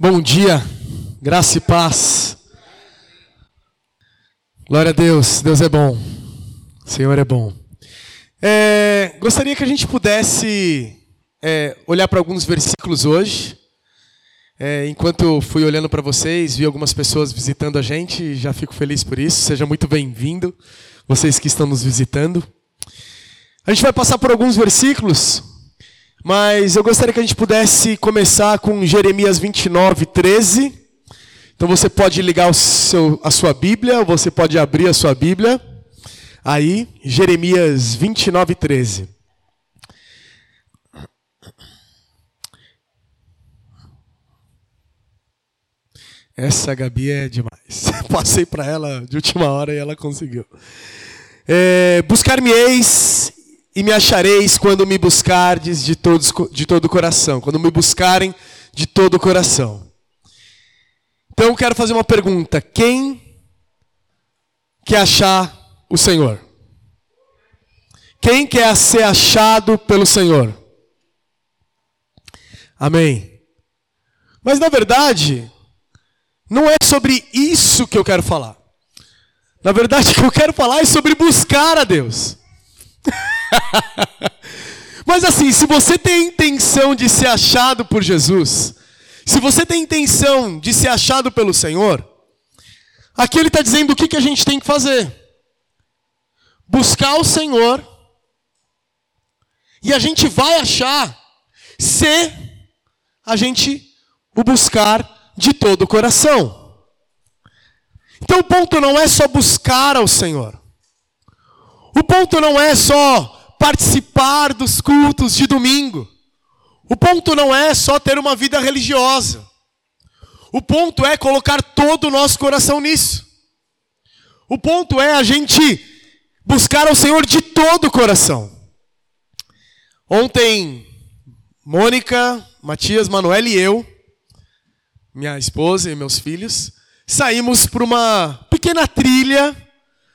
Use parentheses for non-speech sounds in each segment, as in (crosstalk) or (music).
Bom dia, graça e paz. Glória a Deus, Deus é bom, o Senhor é bom. É, gostaria que a gente pudesse é, olhar para alguns versículos hoje. É, enquanto eu fui olhando para vocês, vi algumas pessoas visitando a gente, já fico feliz por isso. Seja muito bem-vindo, vocês que estão nos visitando. A gente vai passar por alguns versículos mas eu gostaria que a gente pudesse começar com Jeremias 29, 13. Então você pode ligar seu, a sua Bíblia, você pode abrir a sua Bíblia. Aí, Jeremias 29, 13. Essa Gabi é demais. (laughs) Passei para ela de última hora e ela conseguiu. É, Buscar-me-eis e me achareis quando me buscardes de, todos, de todo o coração. Quando me buscarem de todo o coração. Então eu quero fazer uma pergunta: quem quer achar o Senhor? Quem quer ser achado pelo Senhor? Amém. Mas na verdade, não é sobre isso que eu quero falar. Na verdade, (laughs) o que eu quero falar é sobre buscar a Deus. (laughs) Mas assim, se você tem a intenção de ser achado por Jesus, se você tem a intenção de ser achado pelo Senhor, aqui ele está dizendo o que, que a gente tem que fazer: buscar o Senhor, e a gente vai achar se a gente o buscar de todo o coração. Então o ponto não é só buscar ao Senhor. O ponto não é só participar dos cultos de domingo. O ponto não é só ter uma vida religiosa. O ponto é colocar todo o nosso coração nisso. O ponto é a gente buscar ao Senhor de todo o coração. Ontem, Mônica, Matias, Manuel e eu, minha esposa e meus filhos, saímos para uma pequena trilha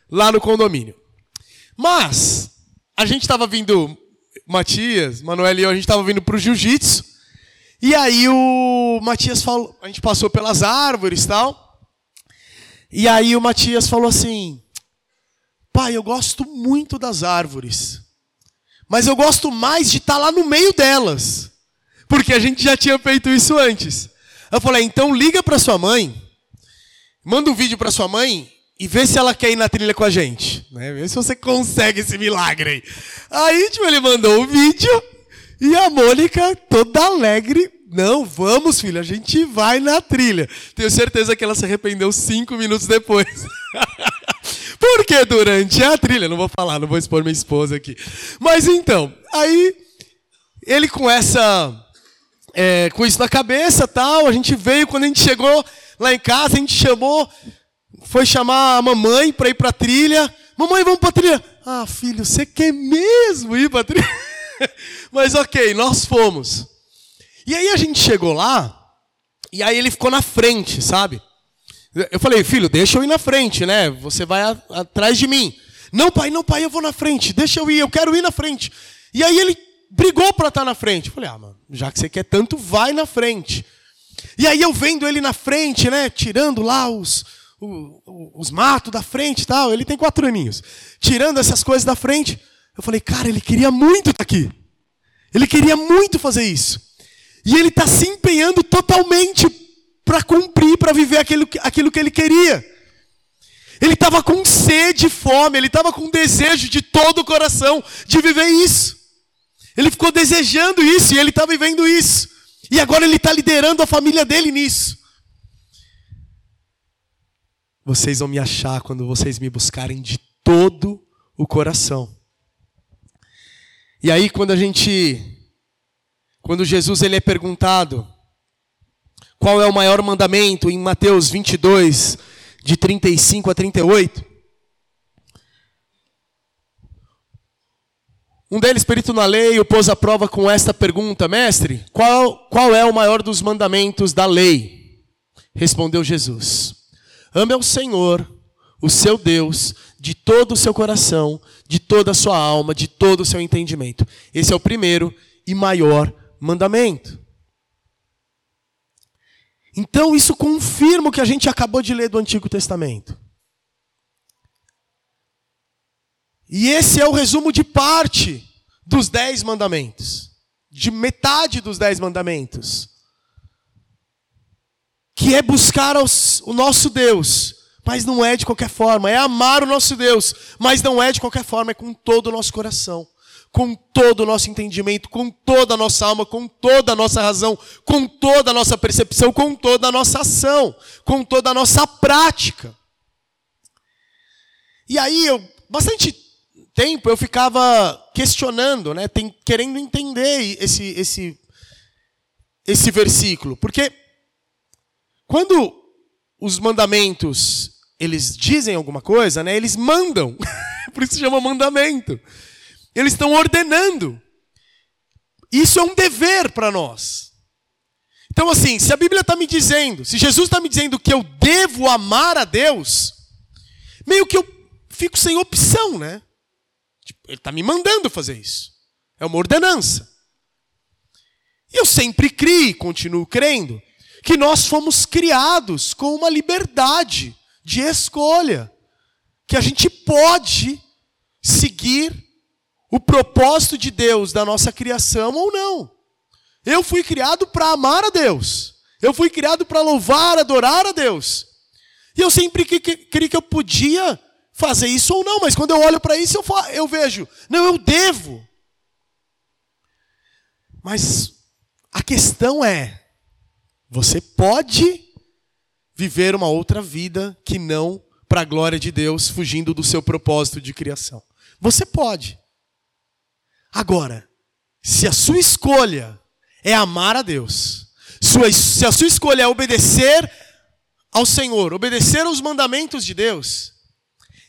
lá no condomínio. Mas a gente estava vindo, Matias, Manuel e eu, a gente estava vindo para o jiu-jitsu. E aí o Matias falou, a gente passou pelas árvores e tal. E aí o Matias falou assim: Pai, eu gosto muito das árvores. Mas eu gosto mais de estar tá lá no meio delas. Porque a gente já tinha feito isso antes. Eu falei: então liga para sua mãe. Manda um vídeo para sua mãe e vê se ela quer ir na trilha com a gente. Né? Vê se você consegue esse milagre aí. Aí, tipo, ele mandou o um vídeo e a Mônica, toda alegre, não, vamos, filho, a gente vai na trilha. Tenho certeza que ela se arrependeu cinco minutos depois. (laughs) Porque durante a trilha, não vou falar, não vou expor minha esposa aqui. Mas então, aí ele com essa, é, com isso na cabeça, tal, a gente veio quando a gente chegou lá em casa, a gente chamou foi chamar a mamãe para ir para a trilha. Mamãe, vamos para a trilha. Ah, filho, você quer mesmo ir para a trilha? (laughs) Mas ok, nós fomos. E aí a gente chegou lá, e aí ele ficou na frente, sabe? Eu falei, filho, deixa eu ir na frente, né? Você vai a, atrás de mim. Não, pai, não, pai, eu vou na frente. Deixa eu ir, eu quero ir na frente. E aí ele brigou para estar na frente. Eu falei, ah, mano, já que você quer tanto, vai na frente. E aí eu vendo ele na frente, né? Tirando lá os, os matos da frente e tal. Ele tem quatro aninhos. Tirando essas coisas da frente. Eu falei, cara, ele queria muito estar aqui. Ele queria muito fazer isso. E ele está se empenhando totalmente para cumprir, para viver aquilo, aquilo que ele queria. Ele estava com sede, fome, ele estava com desejo de todo o coração de viver isso. Ele ficou desejando isso e ele está vivendo isso. E agora ele está liderando a família dele nisso. Vocês vão me achar quando vocês me buscarem de todo o coração. E aí quando a gente quando Jesus ele é perguntado qual é o maior mandamento em Mateus 22 de 35 a 38, Um deles, perito na lei, o pôs à prova com esta pergunta: Mestre, qual, qual é o maior dos mandamentos da lei? Respondeu Jesus: Ame ao Senhor, o seu Deus, de todo o seu coração, de toda a sua alma, de todo o seu entendimento. Esse é o primeiro e maior mandamento. Então isso confirma o que a gente acabou de ler do Antigo Testamento. E esse é o resumo de parte dos dez mandamentos. De metade dos dez mandamentos. Que é buscar o nosso Deus, mas não é de qualquer forma. É amar o nosso Deus, mas não é de qualquer forma, é com todo o nosso coração com todo o nosso entendimento, com toda a nossa alma, com toda a nossa razão, com toda a nossa percepção, com toda a nossa ação, com toda a nossa prática. E aí, eu, bastante tempo eu ficava questionando, né, tem, querendo entender esse, esse, esse versículo, porque quando os mandamentos eles dizem alguma coisa, né, eles mandam, (laughs) por isso chama mandamento. Eles estão ordenando. Isso é um dever para nós. Então, assim, se a Bíblia está me dizendo, se Jesus está me dizendo que eu devo amar a Deus, meio que eu fico sem opção, né? Tipo, ele está me mandando fazer isso. É uma ordenança. E eu sempre criei, continuo crendo, que nós fomos criados com uma liberdade de escolha. Que a gente pode seguir o propósito de Deus da nossa criação ou não. Eu fui criado para amar a Deus. Eu fui criado para louvar, adorar a Deus. E eu sempre queria que eu podia fazer isso ou não, mas quando eu olho para isso, eu, eu vejo, não, eu devo. Mas a questão é: você pode viver uma outra vida que não para a glória de Deus, fugindo do seu propósito de criação. Você pode. Agora, se a sua escolha é amar a Deus, se a sua escolha é obedecer ao Senhor, obedecer aos mandamentos de Deus,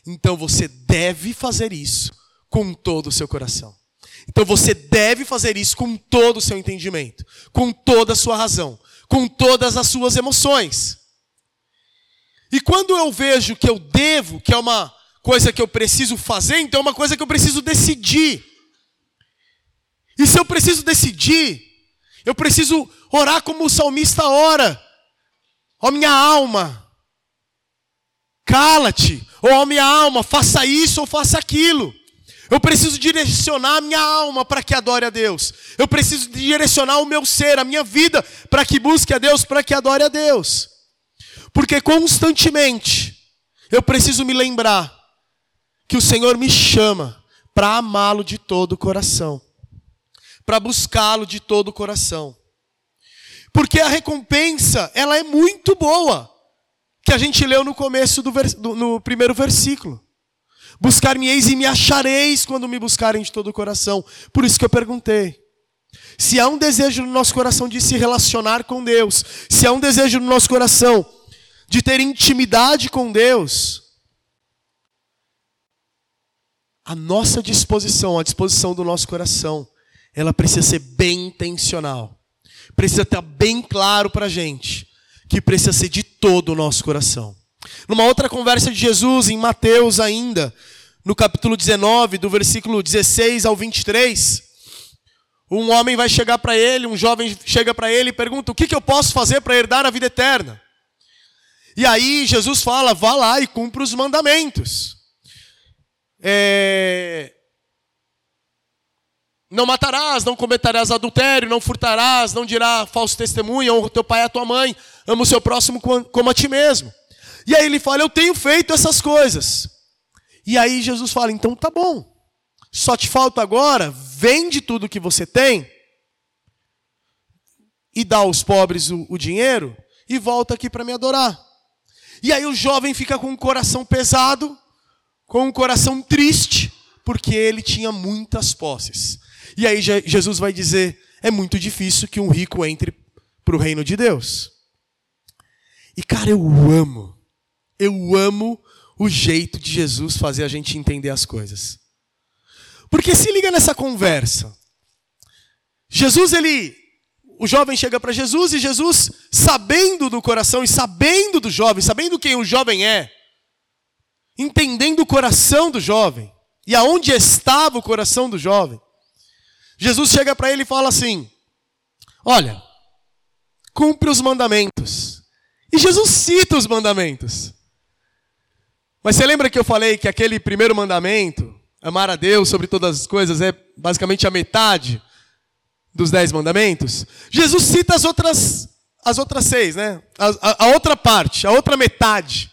então você deve fazer isso com todo o seu coração. Então você deve fazer isso com todo o seu entendimento, com toda a sua razão, com todas as suas emoções. E quando eu vejo que eu devo, que é uma coisa que eu preciso fazer, então é uma coisa que eu preciso decidir. E se eu preciso decidir, eu preciso orar como o salmista ora. Ó minha alma, cala-te. Ó minha alma, faça isso ou faça aquilo. Eu preciso direcionar a minha alma para que adore a Deus. Eu preciso direcionar o meu ser, a minha vida, para que busque a Deus, para que adore a Deus. Porque constantemente eu preciso me lembrar que o Senhor me chama para amá-lo de todo o coração para buscá-lo de todo o coração. Porque a recompensa, ela é muito boa, que a gente leu no começo do, no primeiro versículo. Buscar-me-eis e me achareis quando me buscarem de todo o coração. Por isso que eu perguntei. Se há um desejo no nosso coração de se relacionar com Deus, se há um desejo no nosso coração de ter intimidade com Deus, a nossa disposição, a disposição do nosso coração, ela precisa ser bem intencional. Precisa estar bem claro para a gente que precisa ser de todo o nosso coração. Numa outra conversa de Jesus, em Mateus ainda, no capítulo 19, do versículo 16 ao 23, um homem vai chegar para ele, um jovem chega para ele e pergunta: O que, que eu posso fazer para herdar a vida eterna? E aí Jesus fala: Vá lá e cumpra os mandamentos. É, não matarás, não cometerás adultério, não furtarás, não dirá falso testemunho, honra teu pai e a tua mãe, ama o seu próximo como a ti mesmo. E aí ele fala: Eu tenho feito essas coisas. E aí Jesus fala: Então tá bom, só te falta agora, vende tudo que você tem e dá aos pobres o, o dinheiro e volta aqui para me adorar. E aí o jovem fica com o coração pesado, com o coração triste, porque ele tinha muitas posses. E aí Jesus vai dizer: é muito difícil que um rico entre para o reino de Deus. E cara, eu amo, eu amo o jeito de Jesus fazer a gente entender as coisas. Porque se liga nessa conversa. Jesus, ele. O jovem chega para Jesus e Jesus, sabendo do coração e sabendo do jovem, sabendo quem o jovem é, entendendo o coração do jovem e aonde estava o coração do jovem, Jesus chega para ele e fala assim: Olha, cumpre os mandamentos. E Jesus cita os mandamentos. Mas você lembra que eu falei que aquele primeiro mandamento, amar a Deus sobre todas as coisas, é basicamente a metade dos dez mandamentos? Jesus cita as outras, as outras seis, né? A, a, a outra parte, a outra metade,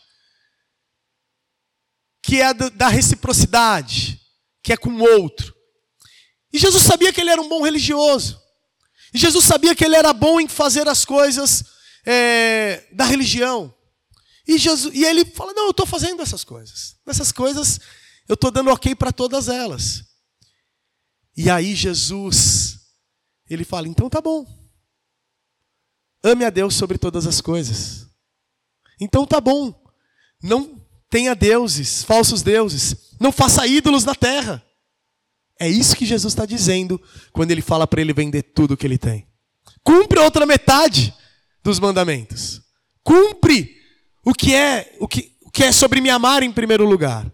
que é a da reciprocidade, que é com o outro. E Jesus sabia que ele era um bom religioso. E Jesus sabia que ele era bom em fazer as coisas é, da religião. E, Jesus, e ele fala: Não, eu estou fazendo essas coisas. Essas coisas eu estou dando ok para todas elas. E aí Jesus, ele fala: Então tá bom. Ame a Deus sobre todas as coisas. Então tá bom. Não tenha deuses, falsos deuses. Não faça ídolos na terra. É isso que Jesus está dizendo quando ele fala para ele vender tudo que ele tem. Cumpre a outra metade dos mandamentos. Cumpre o que é o que, o que é sobre me amar em primeiro lugar.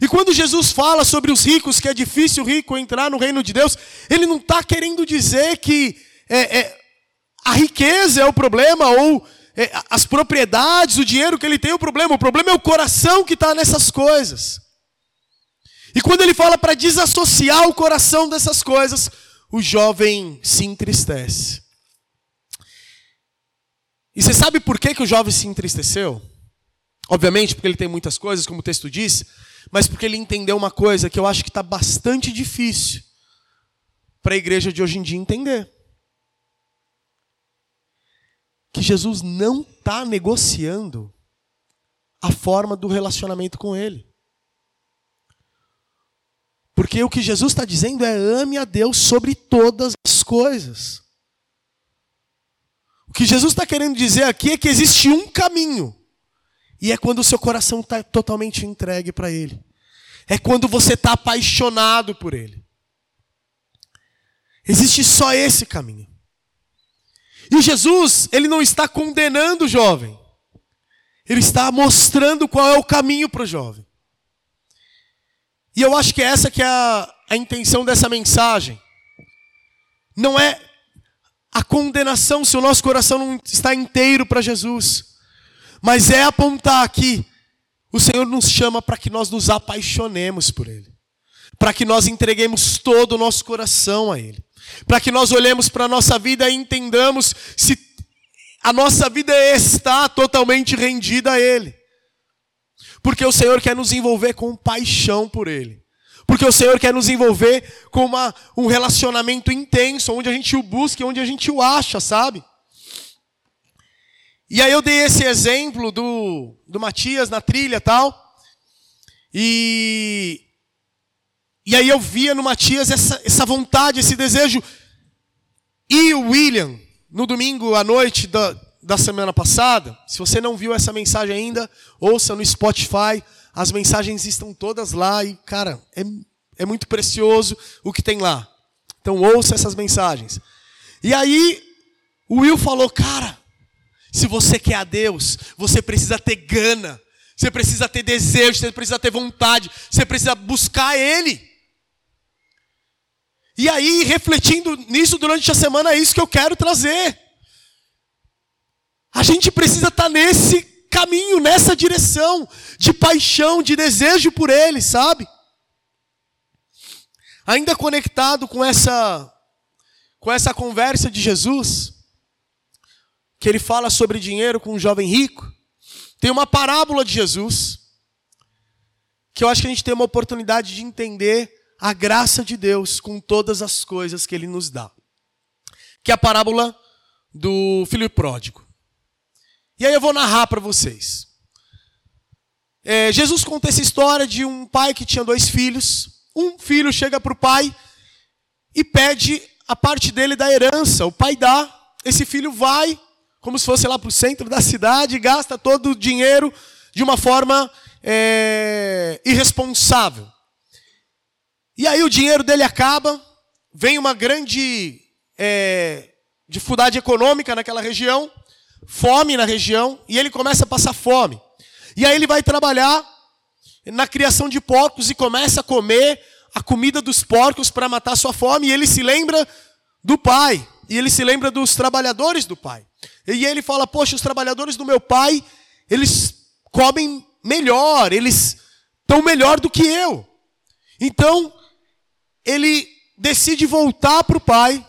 E quando Jesus fala sobre os ricos, que é difícil o rico entrar no reino de Deus, ele não está querendo dizer que é, é, a riqueza é o problema, ou é, as propriedades, o dinheiro que ele tem é o problema. O problema é o coração que está nessas coisas. E quando ele fala para desassociar o coração dessas coisas, o jovem se entristece. E você sabe por que, que o jovem se entristeceu? Obviamente, porque ele tem muitas coisas, como o texto diz, mas porque ele entendeu uma coisa que eu acho que está bastante difícil para a igreja de hoje em dia entender. Que Jesus não está negociando a forma do relacionamento com ele. Porque o que Jesus está dizendo é ame a Deus sobre todas as coisas. Que Jesus está querendo dizer aqui é que existe um caminho. E é quando o seu coração está totalmente entregue para Ele. É quando você está apaixonado por Ele. Existe só esse caminho. E Jesus, ele não está condenando o jovem. Ele está mostrando qual é o caminho para o jovem. E eu acho que essa que é a, a intenção dessa mensagem. Não é a condenação se o nosso coração não está inteiro para Jesus, mas é apontar que o Senhor nos chama para que nós nos apaixonemos por Ele, para que nós entreguemos todo o nosso coração a Ele, para que nós olhemos para a nossa vida e entendamos se a nossa vida está totalmente rendida a Ele. Porque o Senhor quer nos envolver com paixão por Ele. Porque o Senhor quer nos envolver com uma, um relacionamento intenso, onde a gente o busca onde a gente o acha, sabe? E aí eu dei esse exemplo do, do Matias na trilha tal. E, e aí eu via no Matias essa, essa vontade, esse desejo. E o William, no domingo à noite da, da semana passada, se você não viu essa mensagem ainda, ouça no Spotify. As mensagens estão todas lá e, cara, é, é muito precioso o que tem lá. Então ouça essas mensagens. E aí, o Will falou, cara, se você quer a Deus, você precisa ter gana, você precisa ter desejo, você precisa ter vontade, você precisa buscar Ele. E aí, refletindo nisso durante a semana, é isso que eu quero trazer. A gente precisa estar tá nesse caminho, nessa direção de paixão, de desejo por Ele, sabe? Ainda conectado com essa com essa conversa de Jesus, que ele fala sobre dinheiro com um jovem rico, tem uma parábola de Jesus que eu acho que a gente tem uma oportunidade de entender a graça de Deus com todas as coisas que ele nos dá. Que é a parábola do filho pródigo. E aí eu vou narrar para vocês. É, Jesus conta essa história de um pai que tinha dois filhos. Um filho chega para o pai e pede a parte dele da herança. O pai dá, esse filho vai, como se fosse lá para o centro da cidade, gasta todo o dinheiro de uma forma é, irresponsável. E aí o dinheiro dele acaba, vem uma grande é, dificuldade econômica naquela região fome na região e ele começa a passar fome. E aí ele vai trabalhar na criação de porcos e começa a comer a comida dos porcos para matar sua fome. E ele se lembra do pai. E ele se lembra dos trabalhadores do pai. E ele fala: Poxa, os trabalhadores do meu pai, eles comem melhor, eles estão melhor do que eu. Então, ele decide voltar para o pai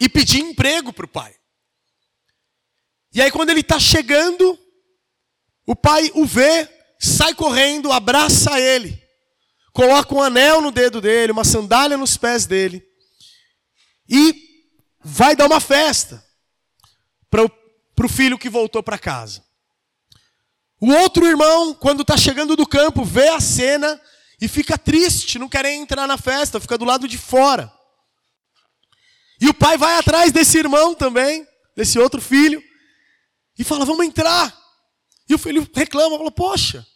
e pedir emprego para o pai. E aí, quando ele está chegando, o pai o vê, sai correndo, abraça ele, coloca um anel no dedo dele, uma sandália nos pés dele, e vai dar uma festa para o filho que voltou para casa. O outro irmão, quando está chegando do campo, vê a cena e fica triste, não quer entrar na festa, fica do lado de fora. E o pai vai atrás desse irmão também, desse outro filho, e fala: Vamos entrar. E o filho reclama, fala: Poxa,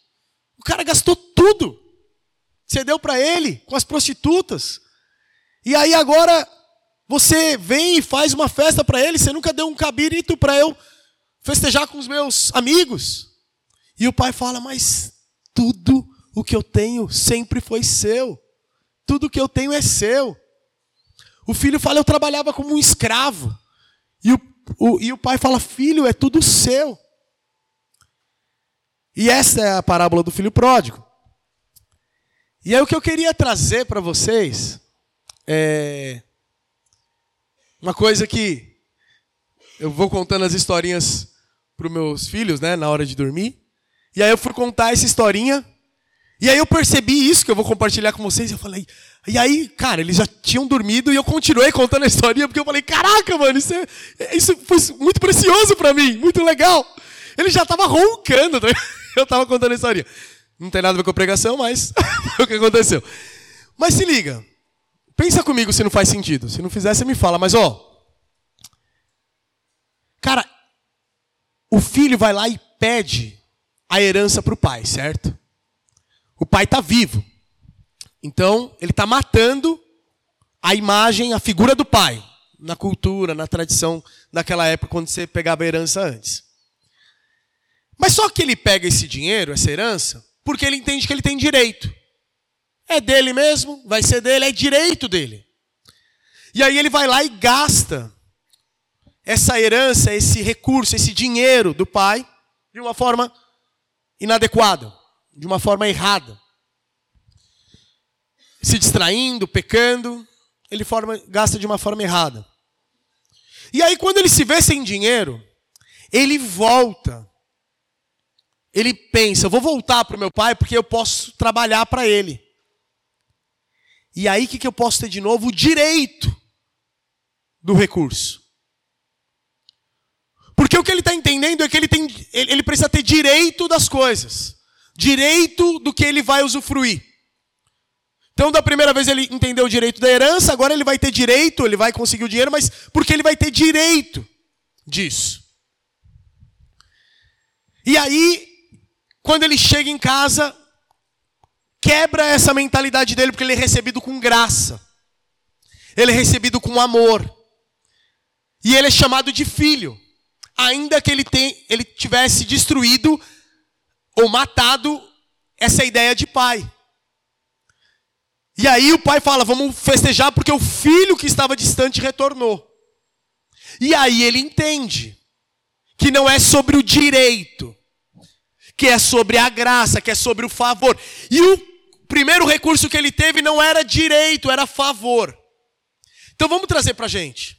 o cara gastou tudo. Você deu para ele com as prostitutas. E aí agora você vem e faz uma festa para ele, você nunca deu um cabirito para eu festejar com os meus amigos. E o pai fala: Mas tudo o que eu tenho sempre foi seu. Tudo o que eu tenho é seu. O filho fala: Eu trabalhava como um escravo. E o, o, e o pai fala: Filho, é tudo seu. E essa é a parábola do filho pródigo. E aí o que eu queria trazer para vocês é uma coisa que eu vou contando as historinhas para os meus filhos, né, na hora de dormir. E aí eu fui contar essa historinha e aí eu percebi isso que eu vou compartilhar com vocês. E eu falei, e aí, cara, eles já tinham dormido e eu continuei contando a história porque eu falei, caraca, mano, isso, é, isso foi muito precioso para mim, muito legal. Ele já tava roncando, tá? (laughs) eu tava contando a história. Não tem nada a ver com a pregação, mas (laughs) foi o que aconteceu. Mas se liga, pensa comigo se não faz sentido. Se não fizer, você me fala. Mas ó, cara, o filho vai lá e pede a herança para o pai, certo? O pai está vivo. Então, ele está matando a imagem, a figura do pai, na cultura, na tradição daquela época, quando você pegava a herança antes. Mas só que ele pega esse dinheiro, essa herança, porque ele entende que ele tem direito. É dele mesmo, vai ser dele, é direito dele. E aí ele vai lá e gasta essa herança, esse recurso, esse dinheiro do pai de uma forma inadequada de uma forma errada. Se distraindo, pecando, ele forma, gasta de uma forma errada. E aí, quando ele se vê sem dinheiro, ele volta. Ele pensa: vou voltar para o meu pai porque eu posso trabalhar para ele. E aí, o que, que eu posso ter de novo? O direito do recurso. Porque o que ele está entendendo é que ele, tem, ele precisa ter direito das coisas direito do que ele vai usufruir. Então, da primeira vez ele entendeu o direito da herança, agora ele vai ter direito, ele vai conseguir o dinheiro, mas porque ele vai ter direito disso. E aí, quando ele chega em casa, quebra essa mentalidade dele, porque ele é recebido com graça, ele é recebido com amor, e ele é chamado de filho, ainda que ele, tem, ele tivesse destruído ou matado essa ideia de pai. E aí o pai fala: vamos festejar porque o filho que estava distante retornou. E aí ele entende que não é sobre o direito, que é sobre a graça, que é sobre o favor. E o primeiro recurso que ele teve não era direito, era favor. Então vamos trazer para a gente.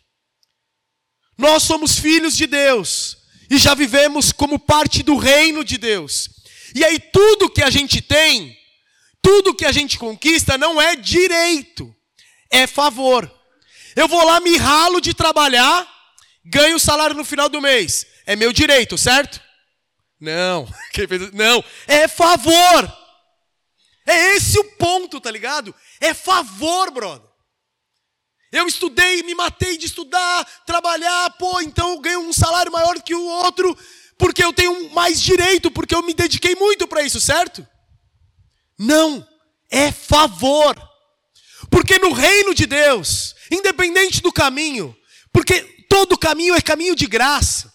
Nós somos filhos de Deus e já vivemos como parte do reino de Deus. E aí tudo que a gente tem, tudo que a gente conquista não é direito, é favor. Eu vou lá, me ralo de trabalhar, ganho o salário no final do mês. É meu direito, certo? Não, (laughs) não, é favor. É esse o ponto, tá ligado? É favor, brother. Eu estudei, me matei de estudar, trabalhar, pô, então eu ganho um salário maior que o outro, porque eu tenho mais direito, porque eu me dediquei muito para isso, certo? Não, é favor. Porque no reino de Deus, independente do caminho, porque todo caminho é caminho de graça,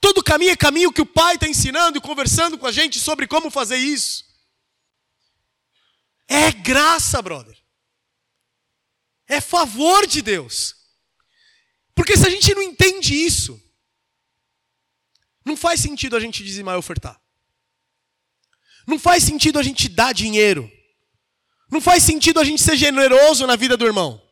todo caminho é caminho que o Pai está ensinando e conversando com a gente sobre como fazer isso. É graça, brother. É favor de Deus. Porque se a gente não entende isso, não faz sentido a gente dizimar e ofertar. Não faz sentido a gente dar dinheiro. Não faz sentido a gente ser generoso na vida do irmão.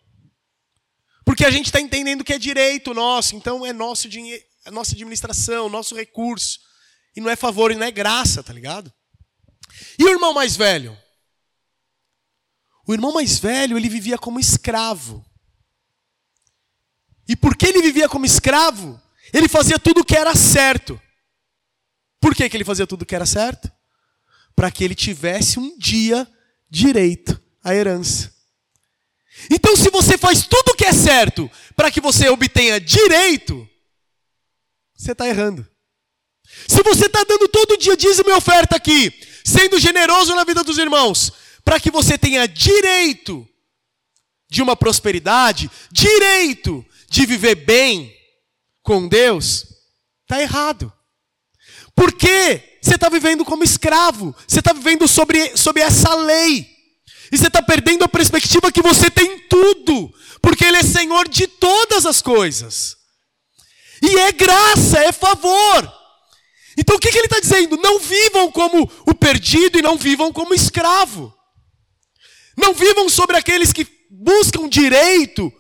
Porque a gente está entendendo que é direito nosso, então é nosso dinheiro, é nossa administração, nosso recurso. E não é favor e não é graça, tá ligado? E o irmão mais velho? O irmão mais velho, ele vivia como escravo. E porque ele vivia como escravo, ele fazia tudo o que era certo. Por que, que ele fazia tudo o que era certo? Para que ele tivesse um dia direito à herança. Então, se você faz tudo o que é certo para que você obtenha direito, você está errando. Se você está dando todo dia dízimo e oferta aqui, sendo generoso na vida dos irmãos, para que você tenha direito de uma prosperidade, direito de viver bem com Deus, está errado. Porque você está vivendo como escravo, você está vivendo sobre, sobre essa lei. E você está perdendo a perspectiva que você tem tudo, porque Ele é Senhor de todas as coisas. E é graça, é favor. Então o que, que ele está dizendo? Não vivam como o perdido e não vivam como escravo. Não vivam sobre aqueles que buscam direito,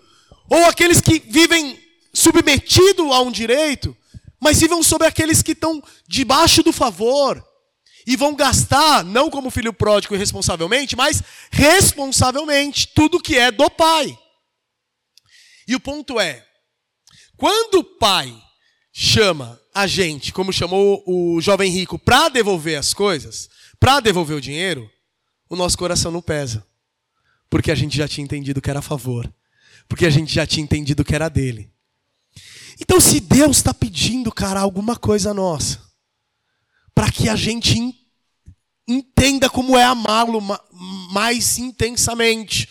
ou aqueles que vivem submetido a um direito, mas vivam sobre aqueles que estão debaixo do favor e vão gastar, não como filho pródigo irresponsavelmente, mas responsavelmente, tudo que é do pai. E o ponto é: quando o pai chama a gente, como chamou o jovem rico, para devolver as coisas, para devolver o dinheiro, o nosso coração não pesa. Porque a gente já tinha entendido que era a favor. Porque a gente já tinha entendido que era dele. Então, se Deus está pedindo, cara, alguma coisa nossa, para que a gente entenda como é amá-lo mais intensamente,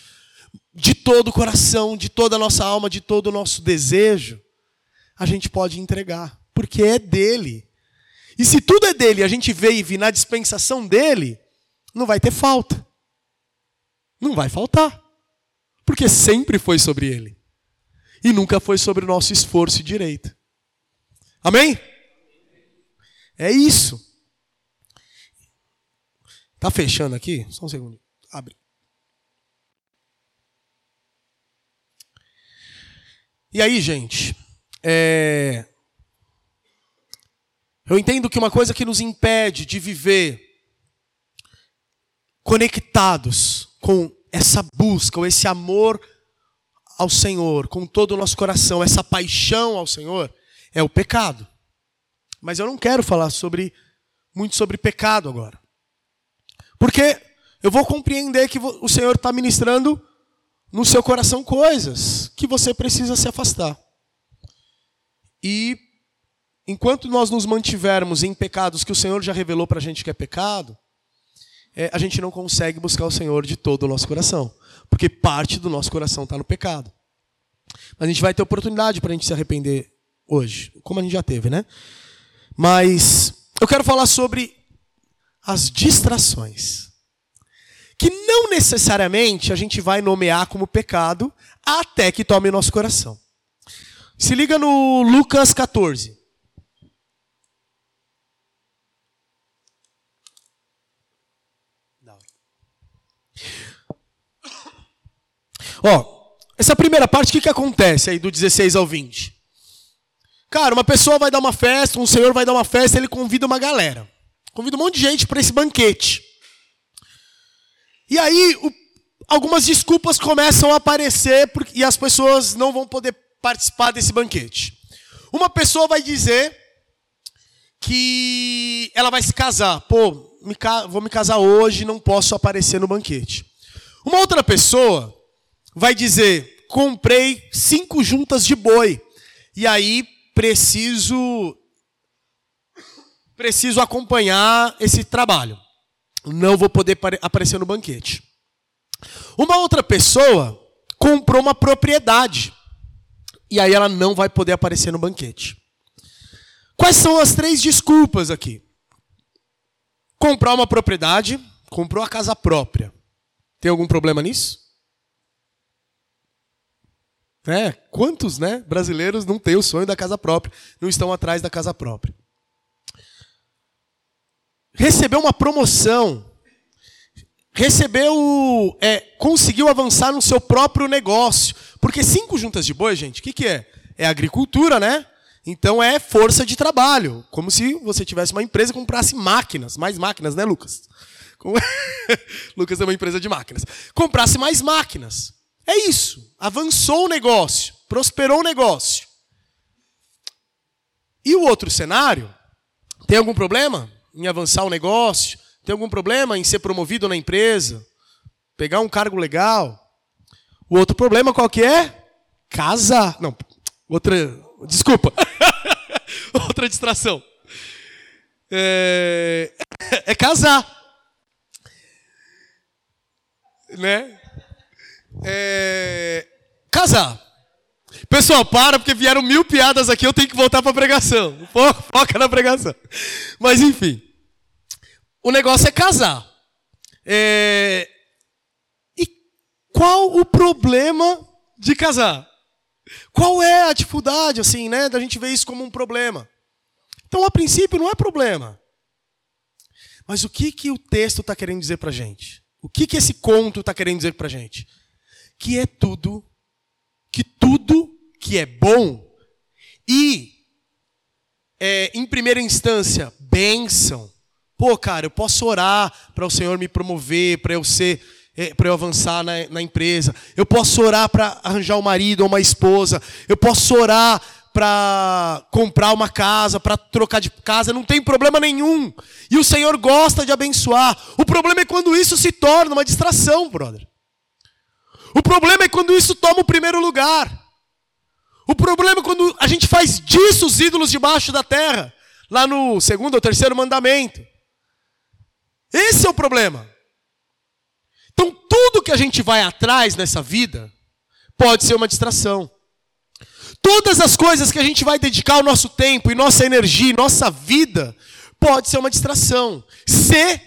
de todo o coração, de toda a nossa alma, de todo o nosso desejo, a gente pode entregar, porque é dele. E se tudo é dele, a gente e vir na dispensação dele, não vai ter falta. Não vai faltar. Porque sempre foi sobre ele. E nunca foi sobre o nosso esforço e direito. Amém? É isso. Tá fechando aqui? Só um segundo. Abre. E aí, gente? É... Eu entendo que uma coisa que nos impede de viver conectados com essa busca, ou esse amor ao Senhor, com todo o nosso coração, essa paixão ao Senhor, é o pecado. Mas eu não quero falar sobre muito sobre pecado agora. Porque eu vou compreender que o Senhor está ministrando no seu coração coisas que você precisa se afastar. E enquanto nós nos mantivermos em pecados que o Senhor já revelou para a gente que é pecado, é, a gente não consegue buscar o Senhor de todo o nosso coração. Porque parte do nosso coração está no pecado. Mas a gente vai ter oportunidade para a gente se arrepender hoje, como a gente já teve, né? Mas eu quero falar sobre as distrações. Que não necessariamente a gente vai nomear como pecado até que tome nosso coração. Se liga no Lucas 14. Ó, essa primeira parte, o que, que acontece aí do 16 ao 20? Cara, uma pessoa vai dar uma festa, um senhor vai dar uma festa, ele convida uma galera. Convida um monte de gente para esse banquete. E aí, o, algumas desculpas começam a aparecer e as pessoas não vão poder participar desse banquete. Uma pessoa vai dizer que ela vai se casar. Pô, me, vou me casar hoje, não posso aparecer no banquete. Uma outra pessoa vai dizer: comprei cinco juntas de boi. E aí preciso preciso acompanhar esse trabalho. Não vou poder aparecer no banquete. Uma outra pessoa comprou uma propriedade. E aí ela não vai poder aparecer no banquete. Quais são as três desculpas aqui? Comprar uma propriedade, comprou a casa própria. Tem algum problema nisso? É, quantos né, brasileiros não têm o sonho da casa própria, não estão atrás da casa própria? recebeu uma promoção, recebeu, é, conseguiu avançar no seu próprio negócio. Porque cinco juntas de boi, gente, o que, que é? É agricultura, né? Então é força de trabalho. Como se você tivesse uma empresa e comprasse máquinas. Mais máquinas, né, Lucas? (laughs) Lucas é uma empresa de máquinas. Comprasse mais máquinas. É isso. Avançou o negócio. Prosperou o negócio. E o outro cenário? Tem algum problema em avançar o negócio? Tem algum problema em ser promovido na empresa? Pegar um cargo legal? O outro problema qual que é? Casar. Não, outra. Desculpa. (laughs) outra distração. É, é casar. Né? É, casar. Pessoal, para, porque vieram mil piadas aqui, eu tenho que voltar para a pregação. Foca na pregação. Mas, enfim. O negócio é casar. É... E qual o problema de casar? Qual é a dificuldade, assim, né, da gente ver isso como um problema? Então, a princípio, não é problema. Mas o que, que o texto está querendo dizer para gente? O que, que esse conto está querendo dizer para a gente? Que é tudo que tudo que é bom e, é, em primeira instância, bênção. Pô, cara, eu posso orar para o Senhor me promover, para eu ser, é, para eu avançar na, na empresa. Eu posso orar para arranjar um marido ou uma esposa. Eu posso orar para comprar uma casa, para trocar de casa, não tem problema nenhum. E o Senhor gosta de abençoar. O problema é quando isso se torna uma distração, brother. O problema é quando isso toma o primeiro lugar. O problema é quando a gente faz disso os ídolos debaixo da terra, lá no segundo ou terceiro mandamento. Esse é o problema. Então, tudo que a gente vai atrás nessa vida pode ser uma distração. Todas as coisas que a gente vai dedicar o nosso tempo e nossa energia, nossa vida, pode ser uma distração, se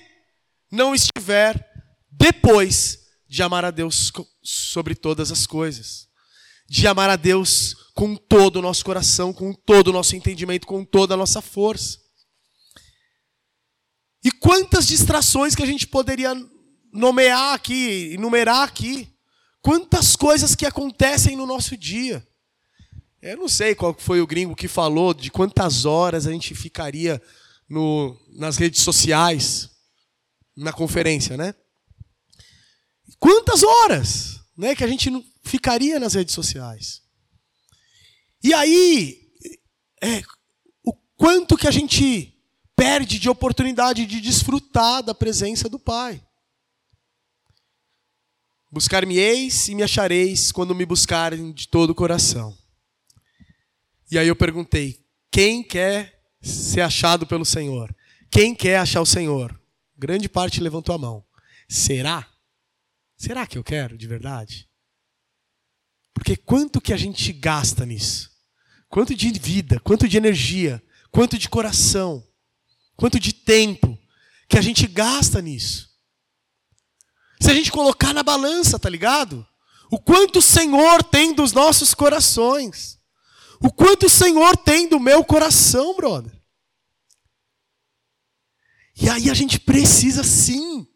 não estiver depois de amar a Deus sobre todas as coisas. De amar a Deus com todo o nosso coração, com todo o nosso entendimento, com toda a nossa força. E quantas distrações que a gente poderia nomear aqui, enumerar aqui. Quantas coisas que acontecem no nosso dia. Eu não sei qual foi o gringo que falou de quantas horas a gente ficaria no, nas redes sociais, na conferência, né? Quantas horas né, que a gente ficaria nas redes sociais? E aí, é, o quanto que a gente perde de oportunidade de desfrutar da presença do Pai. Buscar-me-eis e me achareis quando me buscarem de todo o coração. E aí eu perguntei: quem quer ser achado pelo Senhor? Quem quer achar o Senhor? Grande parte levantou a mão. Será? Será que eu quero de verdade? Porque quanto que a gente gasta nisso? Quanto de vida, quanto de energia, quanto de coração, quanto de tempo que a gente gasta nisso? Se a gente colocar na balança, tá ligado? O quanto o Senhor tem dos nossos corações. O quanto o Senhor tem do meu coração, brother. E aí a gente precisa sim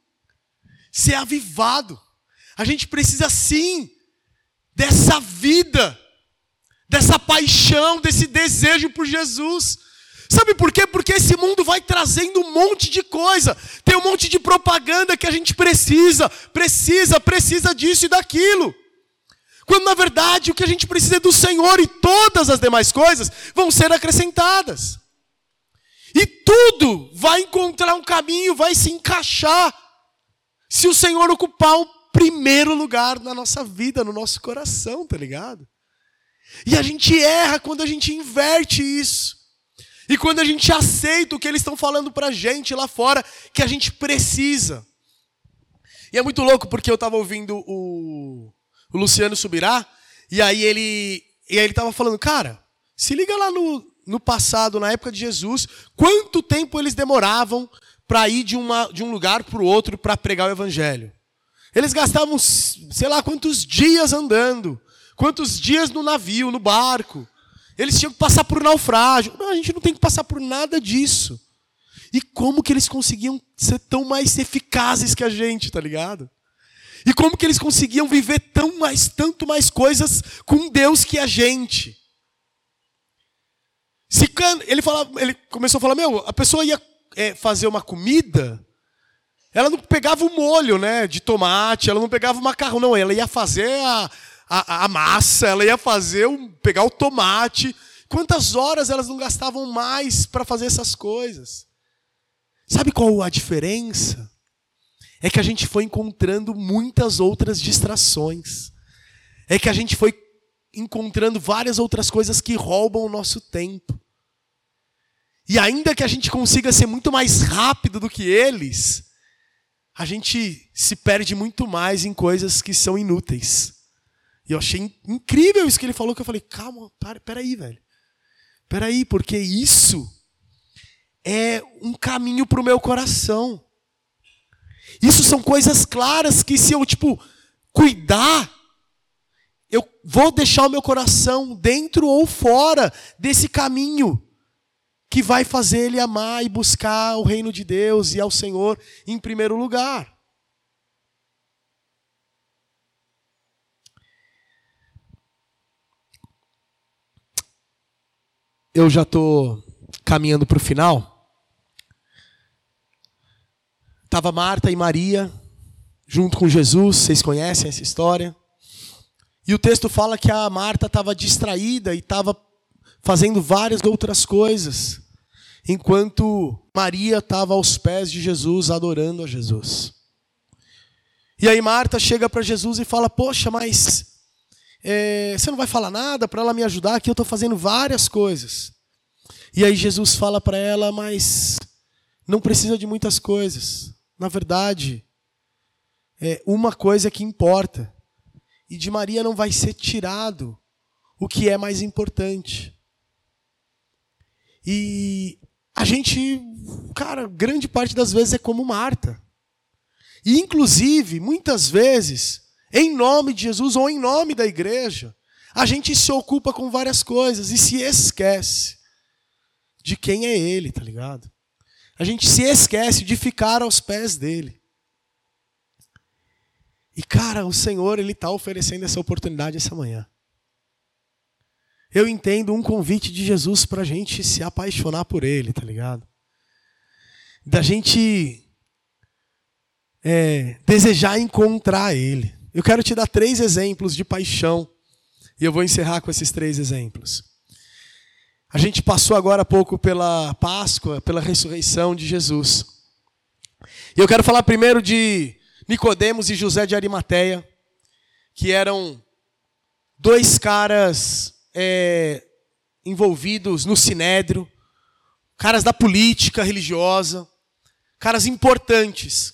ser avivado. A gente precisa sim dessa vida, dessa paixão, desse desejo por Jesus. Sabe por quê? Porque esse mundo vai trazendo um monte de coisa. Tem um monte de propaganda que a gente precisa, precisa, precisa disso e daquilo. Quando na verdade o que a gente precisa é do Senhor e todas as demais coisas vão ser acrescentadas. E tudo vai encontrar um caminho, vai se encaixar. Se o Senhor ocupar o primeiro lugar na nossa vida, no nosso coração, tá ligado? E a gente erra quando a gente inverte isso. E quando a gente aceita o que eles estão falando pra gente lá fora, que a gente precisa. E é muito louco porque eu estava ouvindo o, o, Luciano Subirá, e aí ele e aí ele estava falando, cara, se liga lá no, no passado, na época de Jesus, quanto tempo eles demoravam para ir de, uma, de um lugar para o outro para pregar o evangelho. Eles gastavam, sei lá, quantos dias andando, quantos dias no navio, no barco. Eles tinham que passar por naufrágio. Não, a gente não tem que passar por nada disso. E como que eles conseguiam ser tão mais eficazes que a gente, tá ligado? E como que eles conseguiam viver tão mais, tanto mais coisas com Deus que a gente? Se ele, falava, ele começou a falar, meu, a pessoa ia é, fazer uma comida, ela não pegava o molho né, de tomate, ela não pegava o macarrão, não, ela ia fazer a, a, a massa, ela ia fazer, pegar o tomate. Quantas horas elas não gastavam mais para fazer essas coisas? Sabe qual a diferença? É que a gente foi encontrando muitas outras distrações. É que a gente foi encontrando várias outras coisas que roubam o nosso tempo. E ainda que a gente consiga ser muito mais rápido do que eles, a gente se perde muito mais em coisas que são inúteis. E eu achei incrível isso que ele falou, que eu falei, calma, para, peraí, velho. Peraí, porque isso é um caminho para o meu coração. Isso são coisas claras que se eu, tipo, cuidar, eu vou deixar o meu coração dentro ou fora desse caminho que vai fazer ele amar e buscar o reino de Deus e ao Senhor em primeiro lugar. Eu já estou caminhando para o final. Tava Marta e Maria junto com Jesus, vocês conhecem essa história? E o texto fala que a Marta estava distraída e estava fazendo várias outras coisas, enquanto Maria estava aos pés de Jesus, adorando a Jesus. E aí Marta chega para Jesus e fala: Poxa, mas é, você não vai falar nada para ela me ajudar aqui? Eu estou fazendo várias coisas. E aí Jesus fala para ela: Mas não precisa de muitas coisas. Na verdade, é uma coisa que importa e de Maria não vai ser tirado o que é mais importante. E a gente, cara, grande parte das vezes é como Marta. E inclusive, muitas vezes, em nome de Jesus ou em nome da igreja, a gente se ocupa com várias coisas e se esquece de quem é ele, tá ligado? A gente se esquece de ficar aos pés dele. E cara, o Senhor ele está oferecendo essa oportunidade essa manhã. Eu entendo um convite de Jesus para a gente se apaixonar por Ele, tá ligado? Da gente é, desejar encontrar Ele. Eu quero te dar três exemplos de paixão e eu vou encerrar com esses três exemplos. A gente passou agora há pouco pela Páscoa, pela ressurreição de Jesus. E eu quero falar primeiro de Nicodemos e José de Arimateia, que eram dois caras é, envolvidos no sinédrio, caras da política religiosa, caras importantes,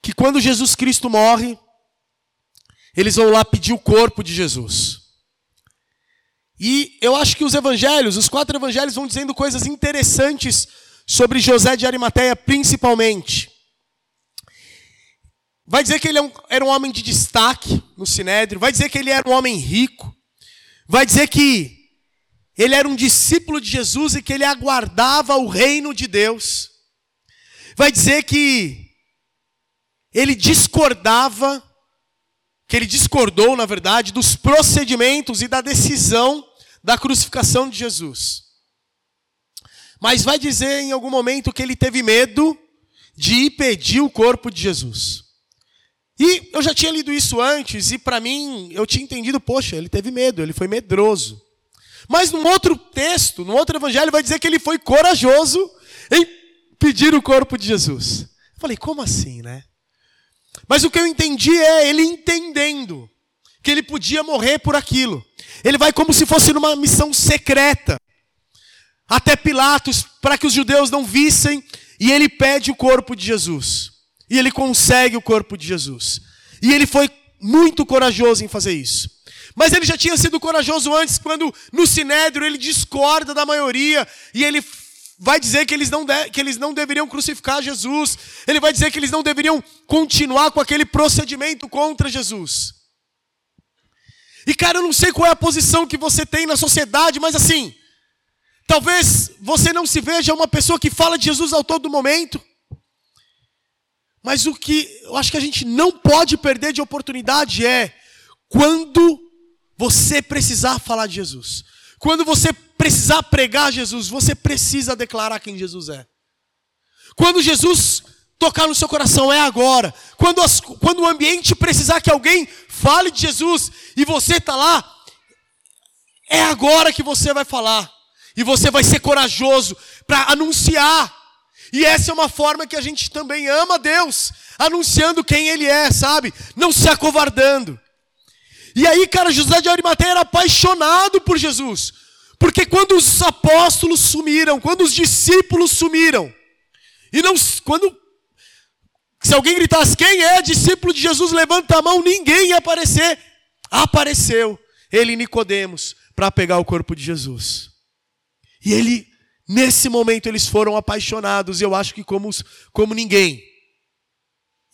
que quando Jesus Cristo morre, eles vão lá pedir o corpo de Jesus. E eu acho que os evangelhos, os quatro evangelhos, vão dizendo coisas interessantes sobre José de Arimateia, principalmente. Vai dizer que ele é era um homem de destaque no Sinédrio. Vai dizer que ele era um homem rico. Vai dizer que ele era um discípulo de Jesus e que ele aguardava o reino de Deus. Vai dizer que ele discordava, que ele discordou, na verdade, dos procedimentos e da decisão da crucificação de Jesus. Mas vai dizer em algum momento que ele teve medo de ir pedir o corpo de Jesus. E eu já tinha lido isso antes, e para mim, eu tinha entendido, poxa, ele teve medo, ele foi medroso. Mas num outro texto, num outro evangelho, vai dizer que ele foi corajoso em pedir o corpo de Jesus. Eu falei, como assim, né? Mas o que eu entendi é ele entendendo que ele podia morrer por aquilo. Ele vai como se fosse numa missão secreta até Pilatos para que os judeus não vissem e ele pede o corpo de Jesus. E ele consegue o corpo de Jesus. E ele foi muito corajoso em fazer isso. Mas ele já tinha sido corajoso antes, quando no Sinédrio ele discorda da maioria e ele vai dizer que eles, não de, que eles não deveriam crucificar Jesus. Ele vai dizer que eles não deveriam continuar com aquele procedimento contra Jesus. E cara, eu não sei qual é a posição que você tem na sociedade, mas assim, Talvez você não se veja uma pessoa que fala de Jesus ao todo momento. Mas o que eu acho que a gente não pode perder de oportunidade é quando você precisar falar de Jesus. Quando você precisar pregar Jesus, você precisa declarar quem Jesus é. Quando Jesus tocar no seu coração, é agora. Quando, as, quando o ambiente precisar que alguém fale de Jesus e você está lá, é agora que você vai falar. E você vai ser corajoso para anunciar. E essa é uma forma que a gente também ama Deus, anunciando quem Ele é, sabe? Não se acovardando. E aí, cara, José de Arimateia era apaixonado por Jesus. Porque quando os apóstolos sumiram, quando os discípulos sumiram, e não quando se alguém gritasse quem é discípulo de Jesus, levanta a mão, ninguém ia aparecer. Apareceu ele Nicodemos para pegar o corpo de Jesus. E ele nesse momento eles foram apaixonados, eu acho que como como ninguém.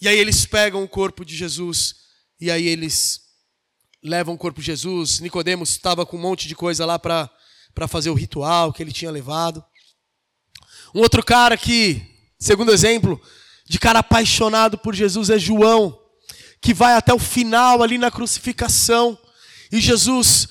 E aí eles pegam o corpo de Jesus e aí eles levam o corpo de Jesus. Nicodemos estava com um monte de coisa lá para fazer o ritual que ele tinha levado. Um outro cara que, segundo exemplo, de cara apaixonado por Jesus é João, que vai até o final ali na crucificação. E Jesus,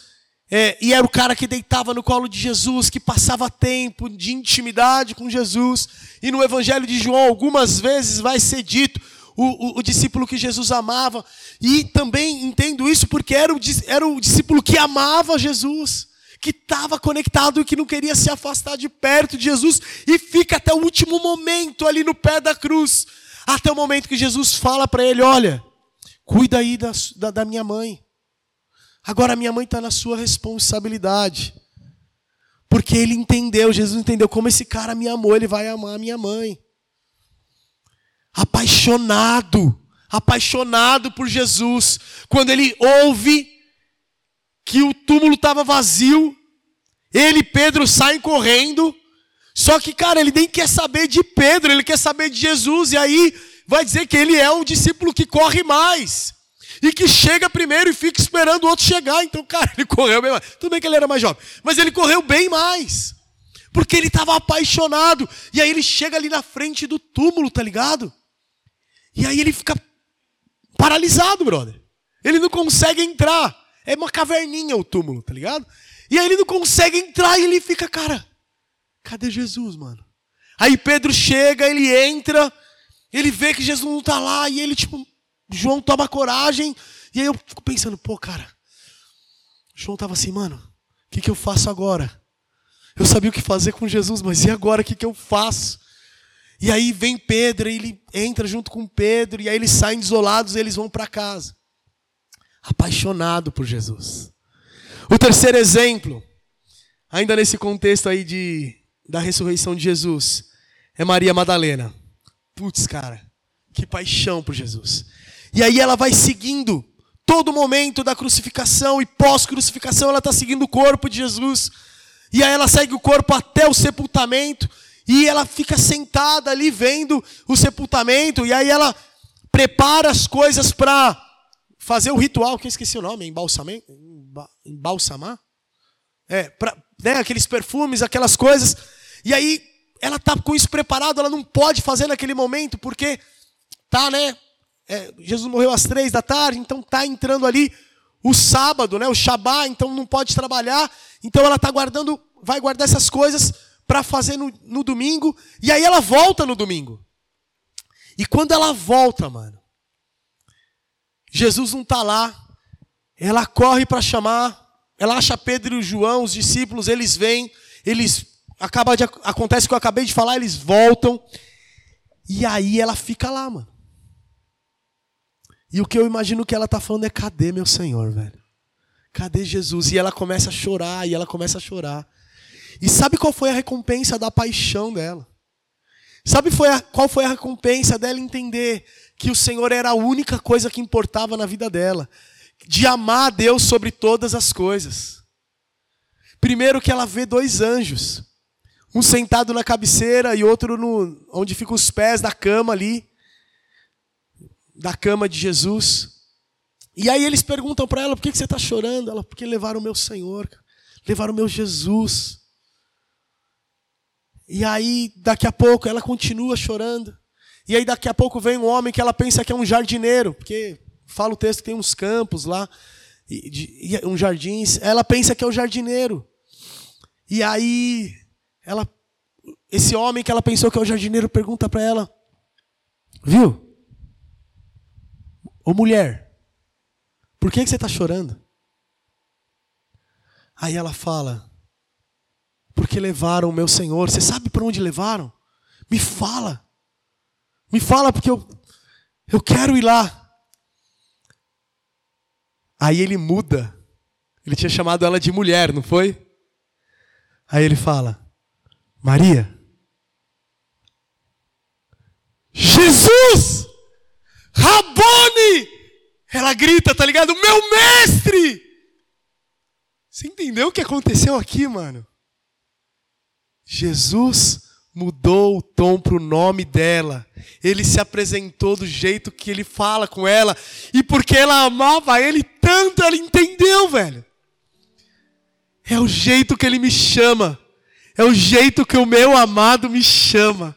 é, e era o cara que deitava no colo de Jesus, que passava tempo de intimidade com Jesus. E no Evangelho de João, algumas vezes vai ser dito o, o, o discípulo que Jesus amava. E também entendo isso porque era o, era o discípulo que amava Jesus que estava conectado e que não queria se afastar de perto de Jesus e fica até o último momento ali no pé da cruz, até o momento que Jesus fala para ele: Olha, cuida aí da, da, da minha mãe. Agora minha mãe está na sua responsabilidade. Porque ele entendeu, Jesus entendeu como esse cara me amou, ele vai amar minha mãe. Apaixonado, apaixonado por Jesus. Quando ele ouve que o túmulo estava vazio, ele e Pedro saem correndo. Só que, cara, ele nem quer saber de Pedro, ele quer saber de Jesus. E aí vai dizer que ele é o discípulo que corre mais. E que chega primeiro e fica esperando o outro chegar. Então, cara, ele correu bem mais. Tudo bem que ele era mais jovem, mas ele correu bem mais. Porque ele estava apaixonado. E aí ele chega ali na frente do túmulo, tá ligado? E aí ele fica paralisado, brother. Ele não consegue entrar. É uma caverninha o túmulo, tá ligado? E aí ele não consegue entrar e ele fica, cara, cadê Jesus, mano? Aí Pedro chega, ele entra, ele vê que Jesus não tá lá, e ele, tipo, João toma coragem, e aí eu fico pensando, pô, cara, João tava assim, mano, o que, que eu faço agora? Eu sabia o que fazer com Jesus, mas e agora o que, que eu faço? E aí vem Pedro, ele entra junto com Pedro, e aí eles saem desolados e eles vão para casa apaixonado por Jesus. O terceiro exemplo, ainda nesse contexto aí de, da ressurreição de Jesus, é Maria Madalena. Putz, cara, que paixão por Jesus. E aí ela vai seguindo todo momento da crucificação e pós-crucificação ela está seguindo o corpo de Jesus. E aí ela segue o corpo até o sepultamento e ela fica sentada ali vendo o sepultamento e aí ela prepara as coisas para fazer o ritual, que eu esqueci o nome, embalsamento, embalsamar? É, pra, né, aqueles perfumes, aquelas coisas. E aí ela tá com isso preparado, ela não pode fazer naquele momento, porque tá, né? É, Jesus morreu às três da tarde, então tá entrando ali o sábado, né? O Shabá, então não pode trabalhar. Então ela tá guardando, vai guardar essas coisas para fazer no, no domingo. E aí ela volta no domingo. E quando ela volta, mano, Jesus não está lá. Ela corre para chamar. Ela acha Pedro e João, os discípulos, eles vêm, eles acaba de acontece o que eu acabei de falar, eles voltam. E aí ela fica lá, mano. E o que eu imagino que ela está falando é: cadê meu Senhor, velho? Cadê Jesus? E ela começa a chorar, e ela começa a chorar. E sabe qual foi a recompensa da paixão dela? Sabe foi a, qual foi a recompensa dela entender que o Senhor era a única coisa que importava na vida dela, de amar a Deus sobre todas as coisas. Primeiro que ela vê dois anjos, um sentado na cabeceira e outro no onde ficam os pés da cama ali, da cama de Jesus. E aí eles perguntam para ela: por que você está chorando? Ela, porque levaram o meu Senhor, levaram o meu Jesus. E aí, daqui a pouco, ela continua chorando. E aí, daqui a pouco, vem um homem que ela pensa que é um jardineiro, porque fala o texto que tem uns campos lá, e, e, um jardins. Ela pensa que é o jardineiro. E aí, ela, esse homem que ela pensou que é o jardineiro pergunta para ela: Viu? Ô mulher, por que, que você está chorando? Aí ela fala: Porque levaram o meu senhor. Você sabe para onde levaram? Me fala. Me fala, porque eu, eu quero ir lá. Aí ele muda. Ele tinha chamado ela de mulher, não foi? Aí ele fala: Maria. Jesus! Rabone! Ela grita, tá ligado? Meu mestre! Você entendeu o que aconteceu aqui, mano? Jesus mudou o tom para o nome dela. Ele se apresentou do jeito que ele fala com ela. E porque ela amava ele tanto, ela entendeu, velho. É o jeito que ele me chama. É o jeito que o meu amado me chama.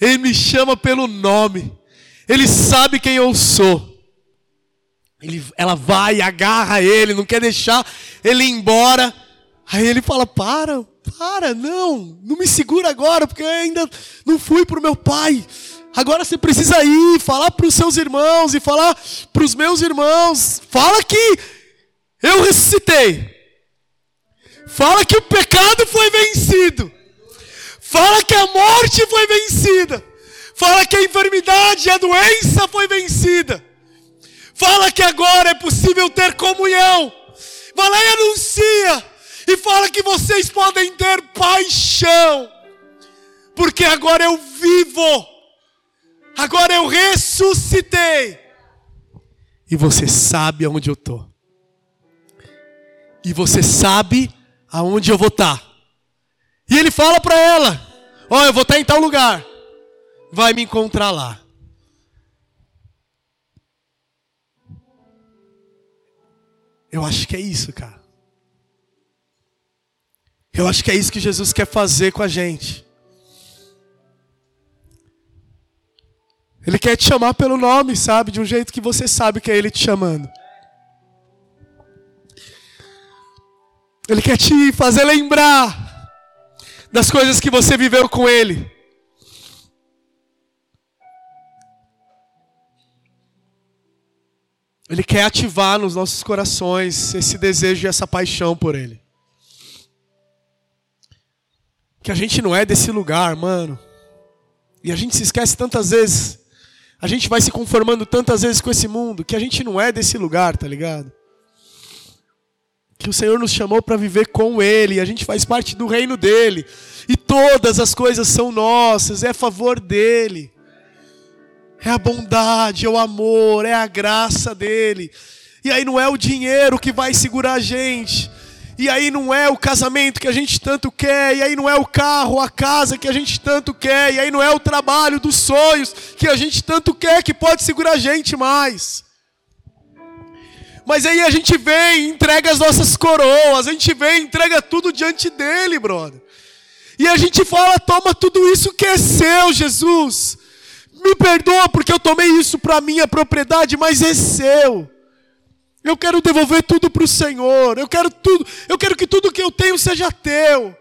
Ele me chama pelo nome. Ele sabe quem eu sou. Ele, ela vai, agarra ele, não quer deixar ele ir embora. Aí ele fala: Para, para, não, não me segura agora, porque eu ainda não fui para o meu pai. Agora você precisa ir, falar para os seus irmãos e falar para os meus irmãos. Fala que eu ressuscitei. Fala que o pecado foi vencido. Fala que a morte foi vencida. Fala que a enfermidade e a doença foi vencida. Fala que agora é possível ter comunhão. Vai lá e anuncia e fala que vocês podem ter paixão, porque agora eu vivo, agora eu ressuscitei, e você sabe aonde eu estou, e você sabe aonde eu vou estar. E ele fala para ela: Ó, oh, eu vou estar em tal lugar, vai me encontrar lá. Eu acho que é isso, cara. Eu acho que é isso que Jesus quer fazer com a gente. Ele quer te chamar pelo nome, sabe? De um jeito que você sabe que é Ele te chamando. Ele quer te fazer lembrar das coisas que você viveu com Ele. Ele quer ativar nos nossos corações esse desejo e essa paixão por Ele que a gente não é desse lugar, mano. E a gente se esquece tantas vezes. A gente vai se conformando tantas vezes com esse mundo que a gente não é desse lugar, tá ligado? Que o Senhor nos chamou para viver com Ele, e a gente faz parte do reino dele, e todas as coisas são nossas, é a favor dele, é a bondade, é o amor, é a graça dele, e aí não é o dinheiro que vai segurar a gente, e aí não é o casamento que a gente tanto quer, e aí não é o carro, a casa que a gente tanto quer, e aí não é o trabalho dos sonhos que a gente tanto quer, que pode segurar a gente mais. Mas aí a gente vem, entrega as nossas coroas, a gente vem, entrega tudo diante dele, brother. E a gente fala: toma tudo isso que é seu, Jesus. Me perdoa porque eu tomei isso para minha propriedade, mas é seu. Eu quero devolver tudo para o Senhor. Eu quero tudo. Eu quero que tudo que eu tenho seja teu.